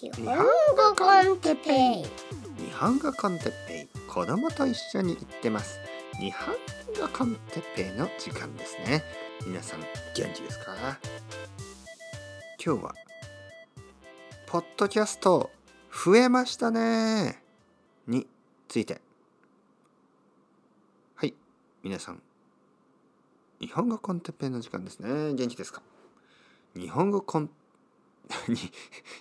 日本語 con Teppei。日本語 con Teppei。子供と一緒に言ってます。日本語 con Teppei の時間ですね。皆さん元気ですか？今日はポッドキャスト増えましたね。について。はい。皆さん日本語 con Teppei の時間ですね。元気ですか？日本語 con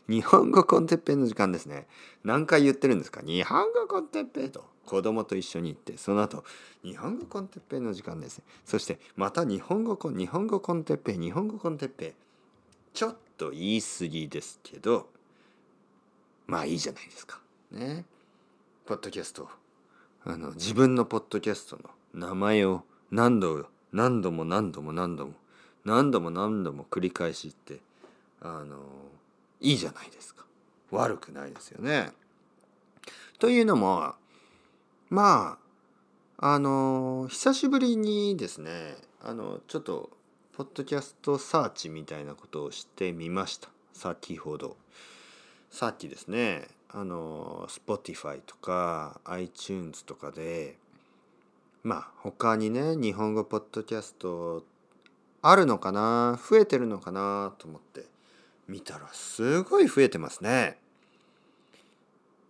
日本語 con Teppei の時間ですね。何回言ってるんですか？日本語 con Teppei。と子供と一緒に言ってその後日本語 con Teppei の時間です。ねそしてまた日本語 con 日本語 con Teppei 日本語 con Teppei。ちょっと言い過ぎですけどまあいいじゃないですか。ね。ポッドキャストあの自分のポッドキャストの名前を何度何度も何度も何度も何度も何度も繰り返しってあのいいじゃないですか。悪くないですよね。というのもまああの久しぶりにですねあのちょっとポッドキャストサーチみたいなことをしてみました。先ほど。さっきですねあの Spotify とか iTunes とかでまあ他にね日本語ポッドキャストあるのかな増えてるのかなと思って。見たらすごい増えてますね。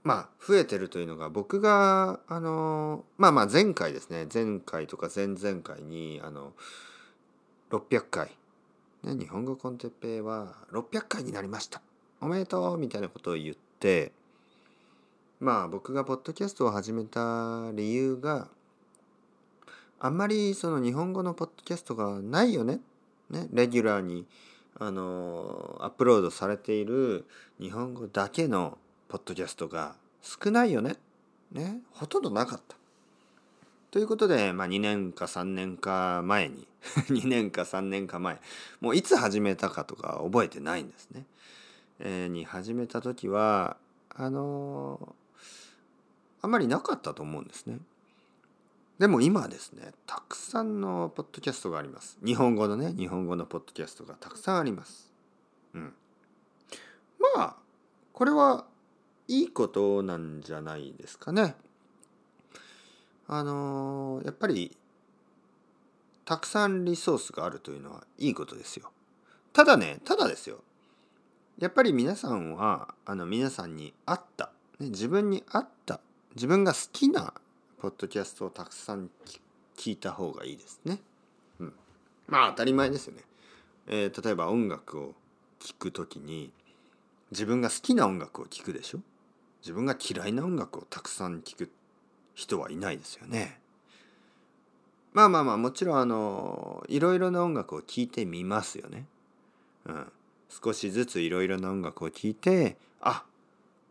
まあ増えてるというのが僕があのまあまあ前回ですね。前回とか前々回にあの600回、ね、日本語コンテッペイは600回になりました。おめでとうみたいなことを言ってまあ僕がポッドキャストを始めた理由があんまりその日本語のポッドキャストがないよね。ねレギュラーにあのアップロードされている日本語だけのポッドキャストが少ないよね。ねほとんどなかった。ということで、まあ、2年か3年か前に 2年か3年か前もういつ始めたかとか覚えてないんですね。えー、に始めた時はあのー、あんまりなかったと思うんですね。でも今ですねたくさんのポッドキャストがあります。日本語のね日本語のポッドキャストがたくさんあります。うん。まあこれはいいことなんじゃないですかね。あの、やっぱりたくさんリソースがあるというのはいいことですよ。ただねただですよ。やっぱり皆さんはあの皆さんに合った、ね、自分に合った。自分が好きなポッドキャストをたくさん聞いた方がいいですね。うん、まあ当たり前ですよね。えー、例えば音楽を聴く時に自分が好きな音楽を聴くでしょ？自分が嫌いな音楽をたくさん聴く人はいないですよね。まあまあまあもちろんあのいろいろな音楽を聴いてみますよね。うん、少しずついろいろな音楽を聴いてあ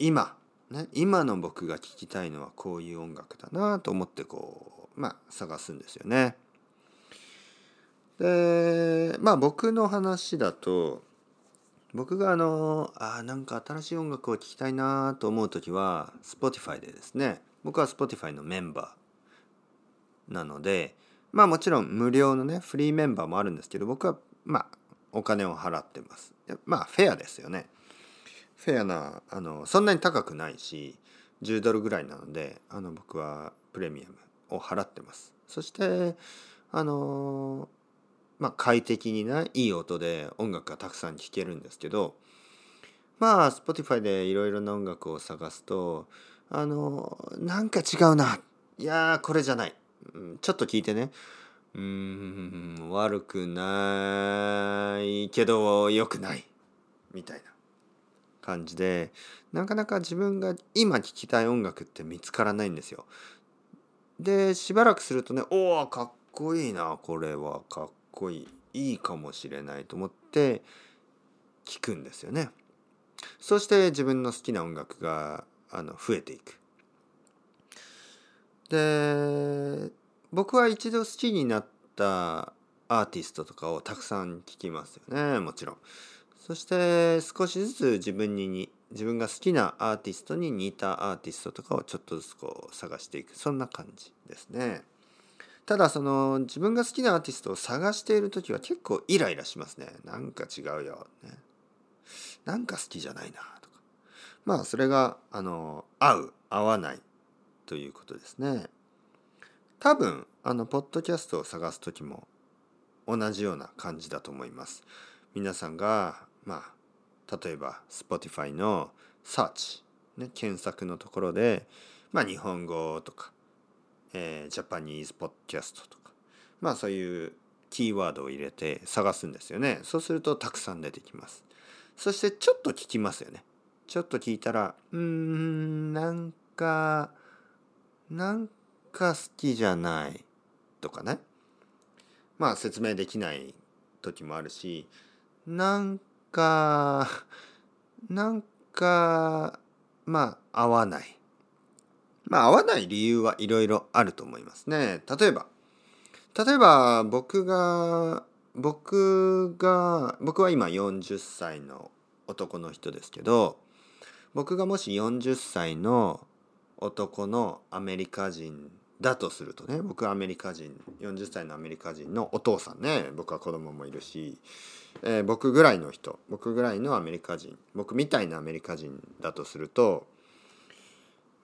今ね、今の僕が聴きたいのはこういう音楽だなと思ってこうまあ探すんですよね。でまあ僕の話だと僕があのあなんか新しい音楽を聴きたいなと思う時は Spotify でですね僕は Spotify のメンバーなのでまあもちろん無料のねフリーメンバーもあるんですけど僕はまあお金を払ってます。まあフェアですよね。フェアなあのそんなに高くないし10ドルぐらいなのであの僕はプレミアムを払ってます。そしてあのまあ快適にないい音で音楽がたくさん聴けるんですけどまあ Spotify でいろいろな音楽を探すとあのなんか違うな。いやこれじゃない。ちょっと聞いてね。うーん悪くないけど良くない。みたいな。感じでなかなか自分が今聴きたい音楽って見つからないんですよ。でしばらくするとねおおかっこいいなこれはかっこいいいいかもしれないと思って聴くんですよね。そして自分の好きな音楽があの増えていく。で僕は一度好きになったアーティストとかをたくさん聴きますよねもちろん。そして少しずつ自分に自分が好きなアーティストに似たアーティストとかをちょっとずつこう探していくそんな感じですね。ただその自分が好きなアーティストを探している時は結構イライラしますね。なんか違うよ。ね、なんか好きじゃないなとか。まあそれがあの合う合わないということですね多分あのポッドキャストを探す時も同じような感じだと思います皆さんがまあ例えば Spotify の Search、ね、検索のところで、まあ、日本語とか、えー、ジャパニーズポッドキャストとかまあそういうキーワードを入れて探すんですよね。そうするとたくさん出てきます。そしてちょっと聞きますよね。ちょっと聞いたらうーんなんかなんか好きじゃないとかね。まあ説明できない時もあるしなんかなんかまあ合わない。まあ合わない理由はいろいろあると思いますね。例えば例えば僕が僕が僕は今40歳の男の人ですけど僕がもし40歳の男のアメリカ人だとするとね僕はアメリカ人40歳のアメリカ人のお父さんね僕は子供もいるし、えー、僕ぐらいの人僕ぐらいのアメリカ人僕みたいなアメリカ人だとすると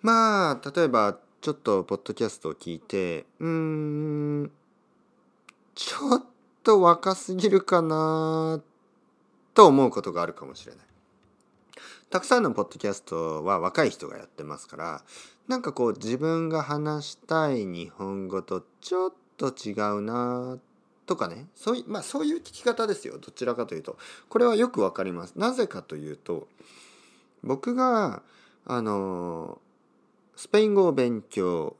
まあ例えばちょっとポッドキャストを聞いてうーんちょっと若すぎるかなと思うことがあるかもしれない。たくさんのポッドキャストは若い人がやってますからなんかこう自分が話したい日本語とちょっと違うなとかね。そういまあそういう聞き方ですよ。どちらかというと。これはよくわかります。なぜかというと僕があのスペイン語を勉強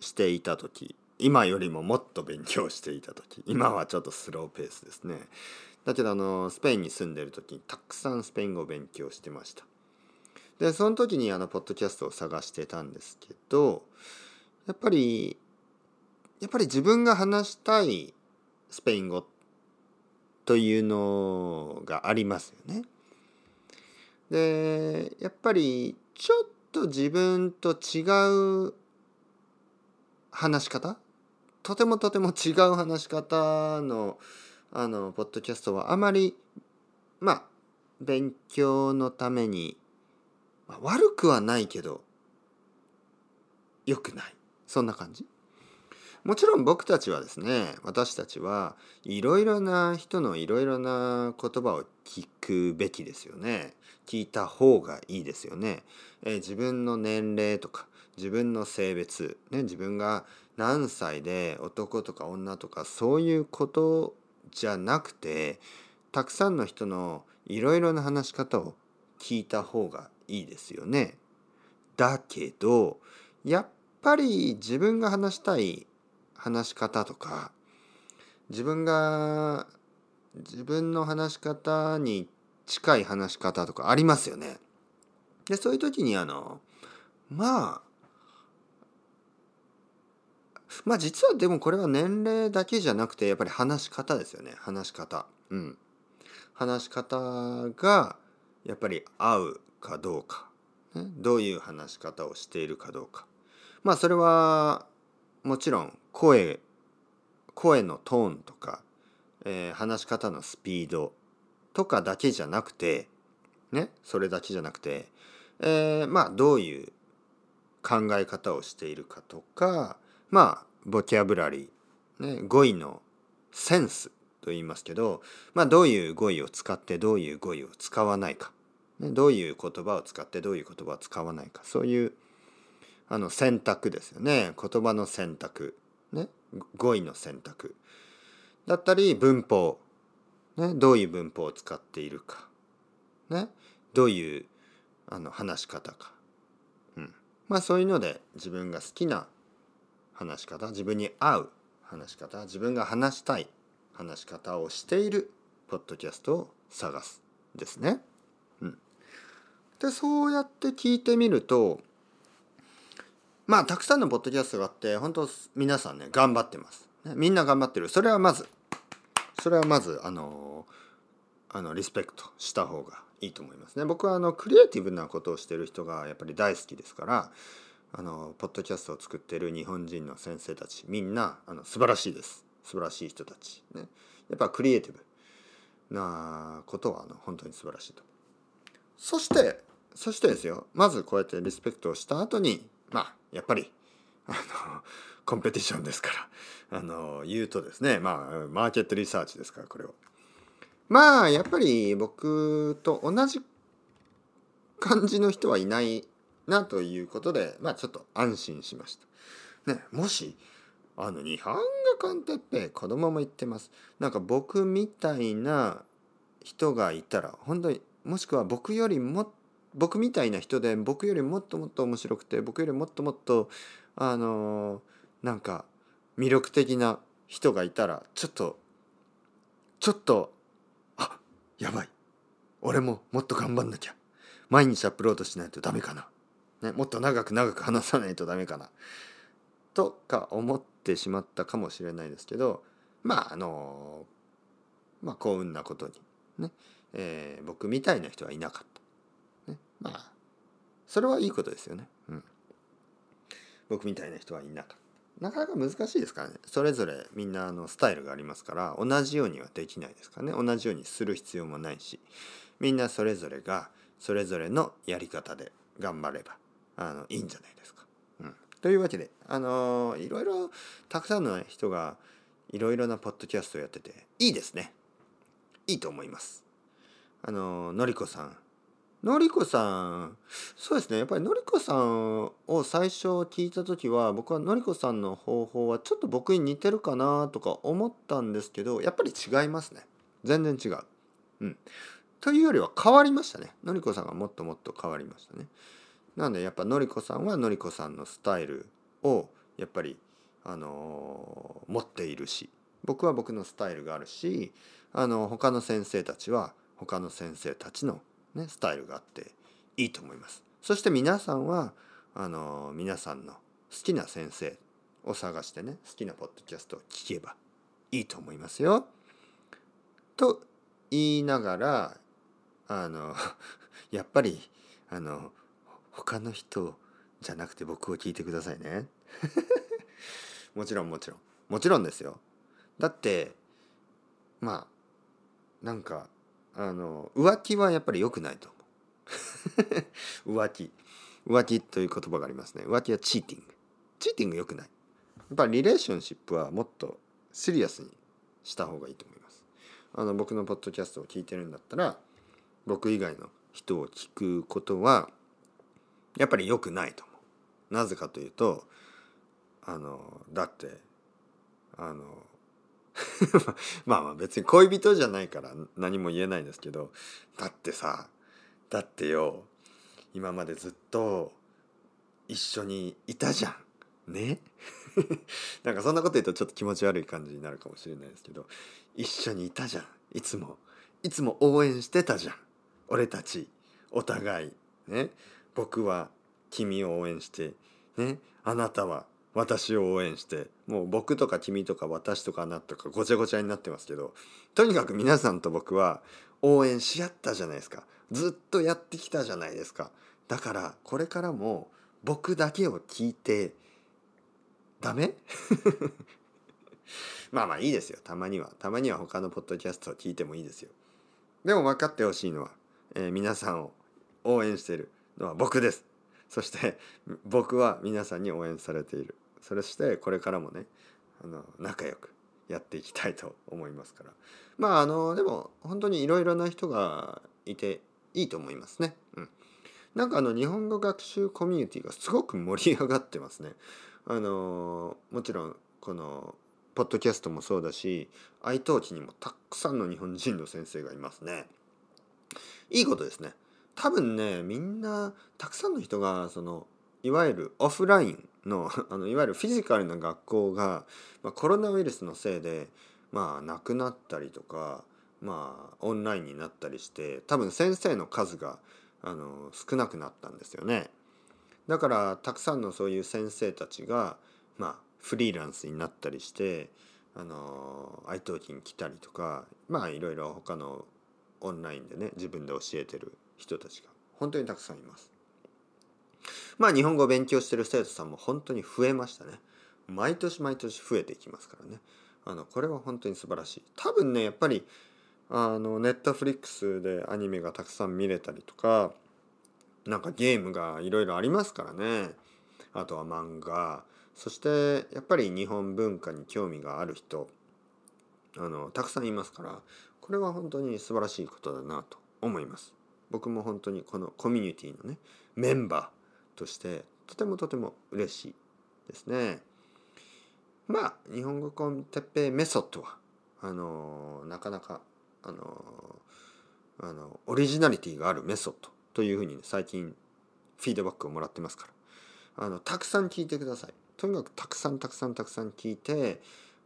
していた時今よりももっと勉強していた時今はちょっとスローペースですね。だけどあのスペインに住んでる時にたくさんスペイン語を勉強してました。でその時にあのポッドキャストを探してたんですけどやっぱりやっぱり自分が話したいスペイン語というのがありますよね。でやっぱりちょっと自分と違う話し方とてもとても違う話し方のあのポッドキャストはあまりまあ勉強のために、まあ、悪くはないけど良くない。そんな感じ。もちろん僕たちはですね私たちはいろいろな人のいろいろな言葉を聞くべきですよね。聞いた方がいいですよね、えー、自分の年齢とか自分の性別、ね、自分が何歳で男とか女とかそういうことじゃなくてたくさんの人のいろいろな話し方を聞いた方がいいですよね。だけどやっぱり自分が話したい話し方とか自分が自分の話し方に近い話し方とかありますよね。でそういう時にあのまあまあ実はでもこれは年齢だけじゃなくてやっぱり話し方ですよね話し方うん話し方がやっぱり合うかどうか、ね、どういう話し方をしているかどうか。まあそれはもちろん声声のトーンとか、えー、話し方のスピードとかだけじゃなくてねそれだけじゃなくて、えー、まあどういう考え方をしているかとかまあボキャブラリー、ね、語彙のセンスと言いますけど、まあ、どういう語彙を使ってどういう語彙を使わないか、ね、どういう言葉を使ってどういう言葉を使わないか。そういうあの選択ですよね。言葉の選択、ね、語彙の選択。だったり文法、ね、どういう文法を使っているか、ね、どういうあの話し方か、うん、まあそういうので自分が好きな話し方自分に合う話し方自分が話したい話し方をしているポッドキャストを探すですね。でそうやって聞いてみるとまあたくさんのポッドキャストがあって本当皆さんね頑張ってます。ね、みんな頑張ってる。それはまずそれはまずあのあのリスペクトした方がいいと思いますね。僕はあのクリエイティブなことをしてる人がやっぱり大好きですからあのポッドキャストを作ってる日本人の先生たちみんなあの素晴らしいです。素晴らしい人たち。ね。やっぱクリエイティブなことはあの本当に素晴らしいと。そしてそしてですよまずこうやってリスペクトをした後にまあやっぱりあの コンペティションですからあの言うとですねまあマーケットリサーチですからこれをまあやっぱり僕と同じ感じの人はいないなということでまあちょっと安心しました。ねもしあの日本語コンテッペ子供も言ってますなんか僕みたいな人がいたら本当にもしくは僕よりもっ僕みたいな人で僕よりもっともっと面白くて僕よりもっともっとあのなんか魅力的な人がいたらちょっとちょっとあやばい。俺ももっと頑張んなきゃ。毎日アップロードしないとダメかな、ね、もっと長く長く話さないとダメかな。とか思ってしまったかもしれないですけどまああのまあ幸運なことにね、えー、僕みたいな人はいなかった。まあそれはいいことですよね。うん、僕みたいな人はいなか。なかなか難しいですからね。それぞれみんなあのスタイルがありますから同じようにはできないですからね。同じようにする必要もないしみんなそれぞれがそれぞれのやり方で頑張ればあのいいんじゃないですか。うん、というわけであのいろいろたくさんの人がいろいろなポッドキャストをやってていいですね。いいと思います。あののりこさんのりこさん。そうですね。やっぱりのりこさんを最初聞いた時は僕はのりこさんの方法はちょっと僕に似てるかなとか思ったんですけどやっぱり違いますね。全然違う。うん、というよりは変わりましたね。のりこさんがもっともっと変わりましたね。なのでやっぱのりこさんはのりこさんのスタイルをやっぱりあのー、持っているし僕は僕のスタイルがあるしあの他の先生たちは他の先生たちの、ね、スタイルがあっていいと思います。そして皆さんはあの皆さんの好きな先生を探してね好きなポッドキャストを聞けばいいと思いますよ。と言いながらあの やっぱりあの他の人じゃなくて僕を聞いてくださいね。もちろんもちろんもちろんですよ。だってまあなんかあの浮気はやっぱり良くないと思う。浮気。浮気という言葉がありますね。浮気はチーティング。チーティング良くない。やっぱりリレーションシップはもっとシリアスにした方がいいと思います。あの僕のポッドキャストを聞いてるんだったら僕以外の人を聞くことはやっぱり良くないと思う。なぜかというとあのだってあの まあまあ別に恋人じゃないから何も言えないですけどだってさだってよ今までずっと一緒にいたじゃん。ね？なんかそんなこと言うとちょっと気持ち悪い感じになるかもしれないですけど一緒にいたじゃん。いつも。いつも応援してたじゃん。俺たち。お互い。ね？僕は君を応援して。ね？あなたは私を応援してもう僕とか君とか私とかあなたとかごちゃごちゃになってますけどとにかく皆さんと僕は応援し合ったじゃないですか。ずっとやってきたじゃないですか。だからこれからも僕だけを聞いてダメ？まあまあいいですよ。たまには。たまには他のポッドキャストを聞いてもいいですよ。でも分かってほしいのは、えー、皆さんを応援しているのは僕です。そして僕は皆さんに応援されている。それしてこれからもねあの仲良くやっていきたいと思いますからまああのでも本当にいろいろな人がいていいと思いますね。うん、なんかあの日本語学習コミュニティがすごく盛り上がってますね。あのもちろんこのポッドキャストもそうだし愛登記にもたくさんの日本人の先生がいますね。いいことですね。多分ねみんなたくさんの人がそのいわゆるオフラインの あのいわゆるフィジカルな学校が、まあ、コロナウイルスのせいで、まあ、なくなったりとか、まあ、オンラインになったりして多分先生の数があの少なくなったんですよね。だからたくさんのそういう先生たちが、まあ、フリーランスになったりしてあの愛登記に来たりとかまあいろいろ他のオンラインでね自分で教えてる人たちが本当にたくさんいます。まあ日本語を勉強してる生徒さんも本当に増えましたね。毎年毎年増えていきますからね。あのこれは本当に素晴らしい。多分ねやっぱりあのネットフリックスでアニメがたくさん見れたりとかなんかゲームがいろいろありますからねあとは漫画そしてやっぱり日本文化に興味がある人あのたくさんいますからこれは本当に素晴らしいことだなと思います僕も本当にこのコミュニティのねメンバーとしてとてもとても嬉しいですね。まあ日本語コンテッペイメソッドはあのなかなかあのあのオリジナリティがあるメソッドというふうに、ね、最近フィードバックをもらってますから。あのたくさん聞いてください。とにかくたくさんたくさんたくさん聞いて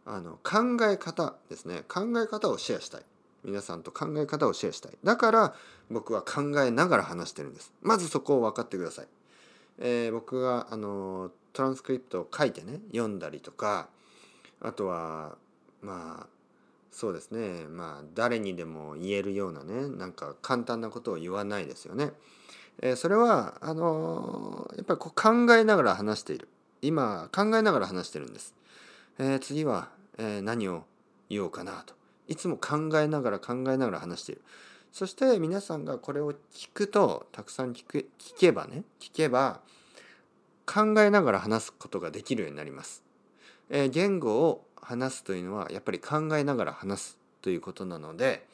あの考え方ですね。考え方をシェアしたい。皆さんと考え方をシェアしたい。だから僕は考えながら話してるんです。まずそこを分かってください、えー、僕があのトランスクリプトを書いてね読んだりとかあとはまあそうですねまあ誰にでも言えるようなねなんか簡単なことを言わないですよね。えー、それはあのー、やっぱりこう考えながら話している今考えながら話してるんです。えー、次は、え何を言おうかなといつも考えながら考えながら話している。そして皆さんがこれを聞くとたくさん聞く聞けばね聞けば考えながら話すことができるようになります。え言語を話すというのはやっぱり考えながら話すということなので、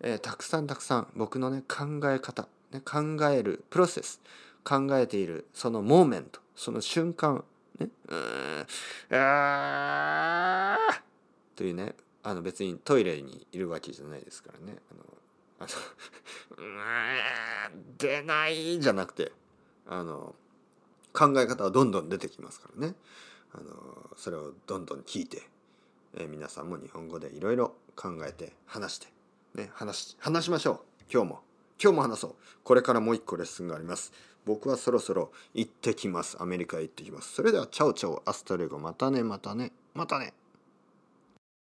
えー、たくさんたくさん僕のね考え方、ね、考えるプロセス考えているそのモーメントその瞬間ねうんあというねあの別にトイレにいるわけじゃないですからねあのあの出ないじゃなくてあの考え方はどんどん出てきますからね。あのそれをどんどん聞いて、え、皆さんも日本語でいろいろ考えて話して、ね、話話しましょう。今日も。今日も話そう。これからもう一個レッスンがあります。僕はそろそろ行ってきます。アメリカへ行ってきます。それではチャオチャオ hasta luego またねまたねまたね。